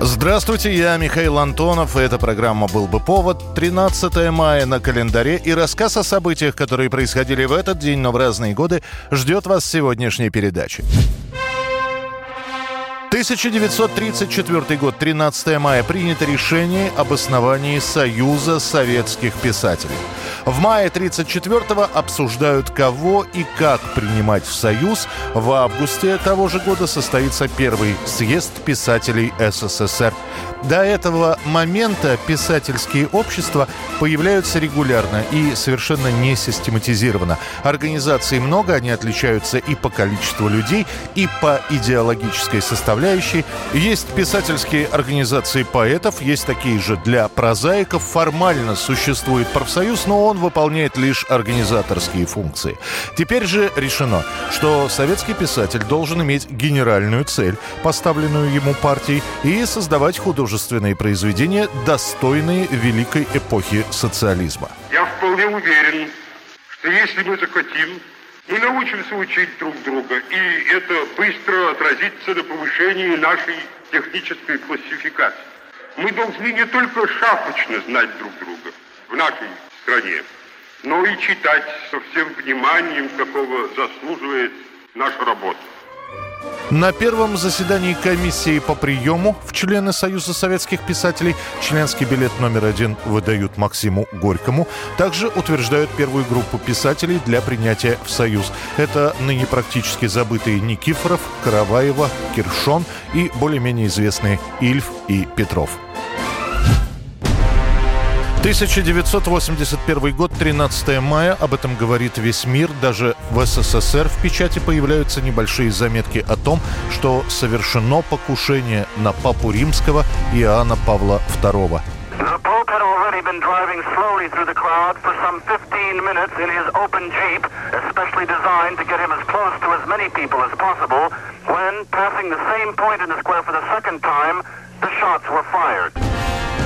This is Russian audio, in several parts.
Здравствуйте, я Михаил Антонов, и эта программа «Был бы повод». 13 мая на календаре, и рассказ о событиях, которые происходили в этот день, но в разные годы, ждет вас в сегодняшней передаче. 1934 год, 13 мая, принято решение об основании Союза советских писателей. В мае 34-го обсуждают, кого и как принимать в Союз. В августе того же года состоится первый съезд писателей СССР. До этого момента писательские общества появляются регулярно и совершенно не систематизированно. Организаций много, они отличаются и по количеству людей, и по идеологической составляющей. Есть писательские организации поэтов, есть такие же для прозаиков. Формально существует профсоюз, но он выполняет лишь организаторские функции. Теперь же решено, что советский писатель должен иметь генеральную цель, поставленную ему партией, и создавать художественные произведения, достойные великой эпохи социализма. Я вполне уверен, что если мы захотим, мы научимся учить друг друга, и это быстро отразится на повышении нашей технической классификации. Мы должны не только шапочно знать друг друга в нашей стране, но и читать со всем вниманием, какого заслуживает наша работа. На первом заседании комиссии по приему в члены Союза советских писателей членский билет номер один выдают Максиму Горькому. Также утверждают первую группу писателей для принятия в Союз. Это ныне практически забытые Никифоров, Караваева, Киршон и более-менее известные Ильф и Петров. 1981 год, 13 мая. Об этом говорит весь мир. Даже в СССР в печати появляются небольшие заметки о том, что совершено покушение на папу римского Иоанна Павла II. The Pope had already been driving slowly through the crowd for some 15 minutes in his open Jeep, especially designed to get him as close to as many people as possible, when, passing the same point in the square for the second time, the shots were fired.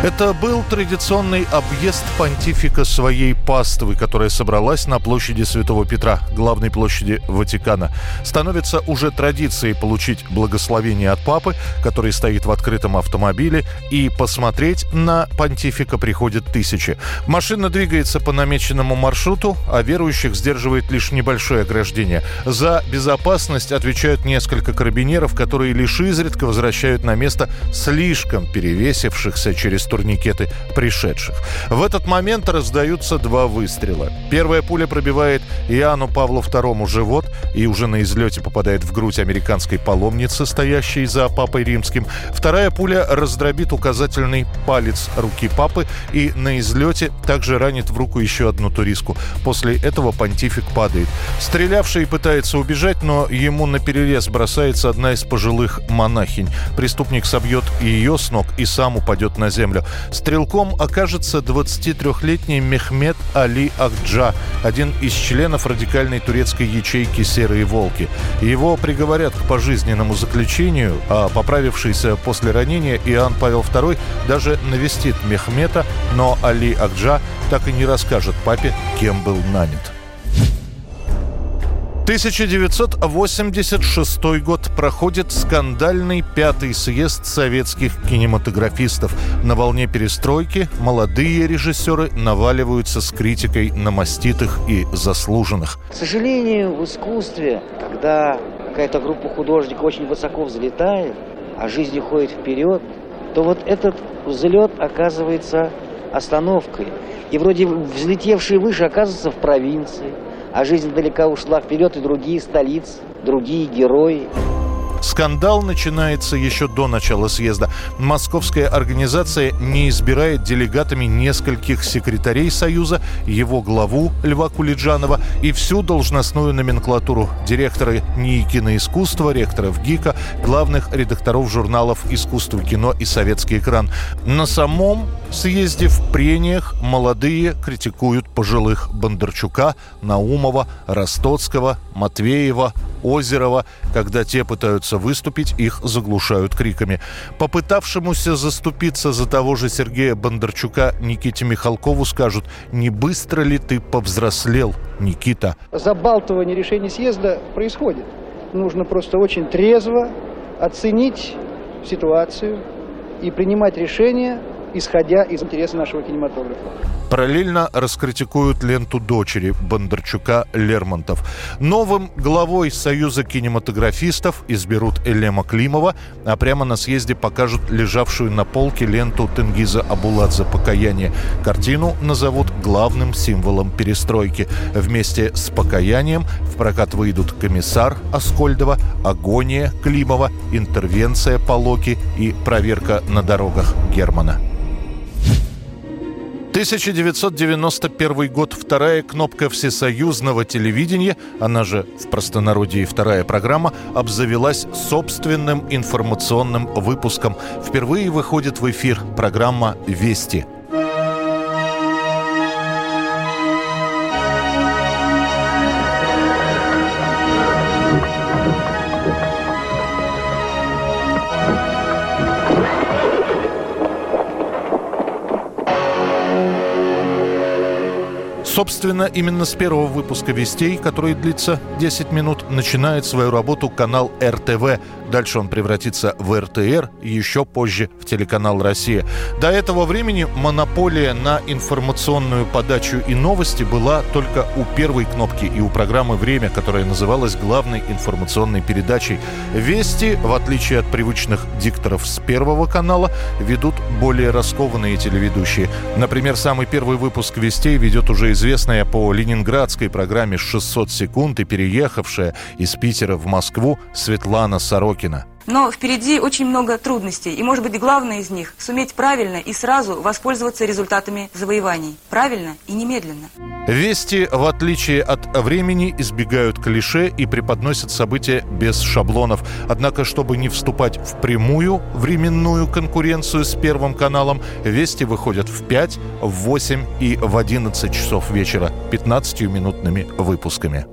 Это был традиционный объезд понтифика своей паствы, которая собралась на площади Святого Петра, главной площади Ватикана. Становится уже традицией получить благословение от папы, который стоит в открытом автомобиле, и посмотреть на понтифика приходят тысячи. Машина двигается по намеченному маршруту, а верующих сдерживает лишь небольшое ограждение. За безопасность отвечают несколько карабинеров, которые лишь изредка возвращают на место слишком перевесившихся через турникеты пришедших. В этот момент раздаются два выстрела. Первая пуля пробивает Иоанну Павлу II живот и уже на излете попадает в грудь американской паломницы, стоящей за папой римским. Вторая пуля раздробит указательный палец руки папы и на излете также ранит в руку еще одну туристку. После этого понтифик падает. Стрелявший пытается убежать, но ему на перерез бросается одна из пожилых монахинь. Преступник собьет ее с ног и сам упадет на землю. Стрелком окажется 23-летний Мехмед Али Ахджа, один из членов радикальной турецкой ячейки «Серые волки». Его приговорят к пожизненному заключению, а поправившийся после ранения Иоанн Павел II даже навестит Мехмета, но Али Ахджа так и не расскажет папе, кем был нанят. 1986 год проходит скандальный пятый съезд советских кинематографистов. На волне перестройки молодые режиссеры наваливаются с критикой на маститых и заслуженных. К сожалению, в искусстве, когда какая-то группа художников очень высоко взлетает, а жизнь уходит вперед, то вот этот взлет оказывается остановкой. И вроде взлетевшие выше оказываются в провинции, а жизнь далеко ушла вперед, и другие столицы, другие герои. Скандал начинается еще до начала съезда. Московская организация не избирает делегатами нескольких секретарей Союза, его главу Льва Кулиджанова и всю должностную номенклатуру директоры НИИ киноискусства, ректоров ГИКа, главных редакторов журналов «Искусство кино» и «Советский экран». На самом съезде в прениях молодые критикуют пожилых Бондарчука, Наумова, Ростоцкого, Матвеева, Озерова. Когда те пытаются выступить, их заглушают криками. Попытавшемуся заступиться за того же Сергея Бондарчука Никите Михалкову скажут «Не быстро ли ты повзрослел, Никита?» Забалтывание решений съезда происходит. Нужно просто очень трезво оценить ситуацию и принимать решения исходя из интереса нашего кинематографа. Параллельно раскритикуют ленту дочери Бондарчука Лермонтов. Новым главой Союза кинематографистов изберут Элема Климова, а прямо на съезде покажут лежавшую на полке ленту Тенгиза Абуладзе «Покаяние». Картину назовут главным символом перестройки. Вместе с «Покаянием» в прокат выйдут «Комиссар» Аскольдова, «Агония» Климова, «Интервенция» Полоки и «Проверка на дорогах» Германа. 1991 год. Вторая кнопка всесоюзного телевидения, она же в простонародье вторая программа, обзавелась собственным информационным выпуском. Впервые выходит в эфир программа «Вести». Собственно, именно с первого выпуска «Вестей», который длится 10 минут, начинает свою работу канал РТВ. Дальше он превратится в РТР, еще позже в телеканал «Россия». До этого времени монополия на информационную подачу и новости была только у первой кнопки и у программы «Время», которая называлась главной информационной передачей. «Вести», в отличие от привычных дикторов с первого канала, ведут более раскованные телеведущие. Например, самый первый выпуск «Вестей» ведет уже из известная по ленинградской программе «600 секунд» и переехавшая из Питера в Москву Светлана Сорокина. Но впереди очень много трудностей, и, может быть, главное из них – суметь правильно и сразу воспользоваться результатами завоеваний. Правильно и немедленно. Вести, в отличие от времени, избегают клише и преподносят события без шаблонов. Однако, чтобы не вступать в прямую временную конкуренцию с Первым каналом, Вести выходят в 5, в 8 и в 11 часов вечера 15-минутными выпусками.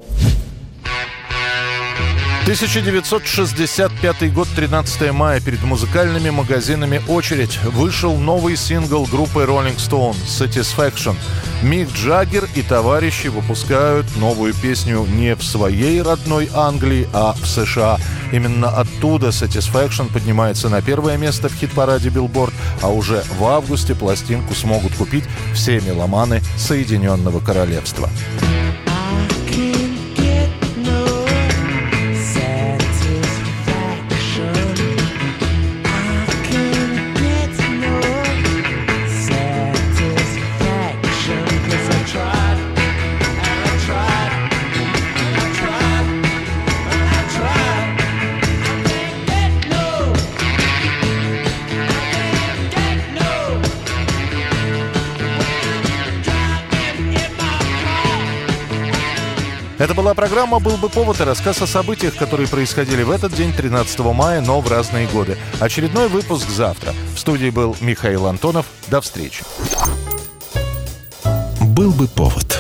1965 год, 13 мая. Перед музыкальными магазинами «Очередь» вышел новый сингл группы Rolling Stone «Satisfaction». Мик Джаггер и товарищи выпускают новую песню не в своей родной Англии, а в США. Именно оттуда Satisfaction поднимается на первое место в хит-параде Billboard, а уже в августе пластинку смогут купить все меломаны Соединенного Королевства. Это была программа «Был бы повод» и рассказ о событиях, которые происходили в этот день, 13 мая, но в разные годы. Очередной выпуск завтра. В студии был Михаил Антонов. До встречи. «Был бы повод»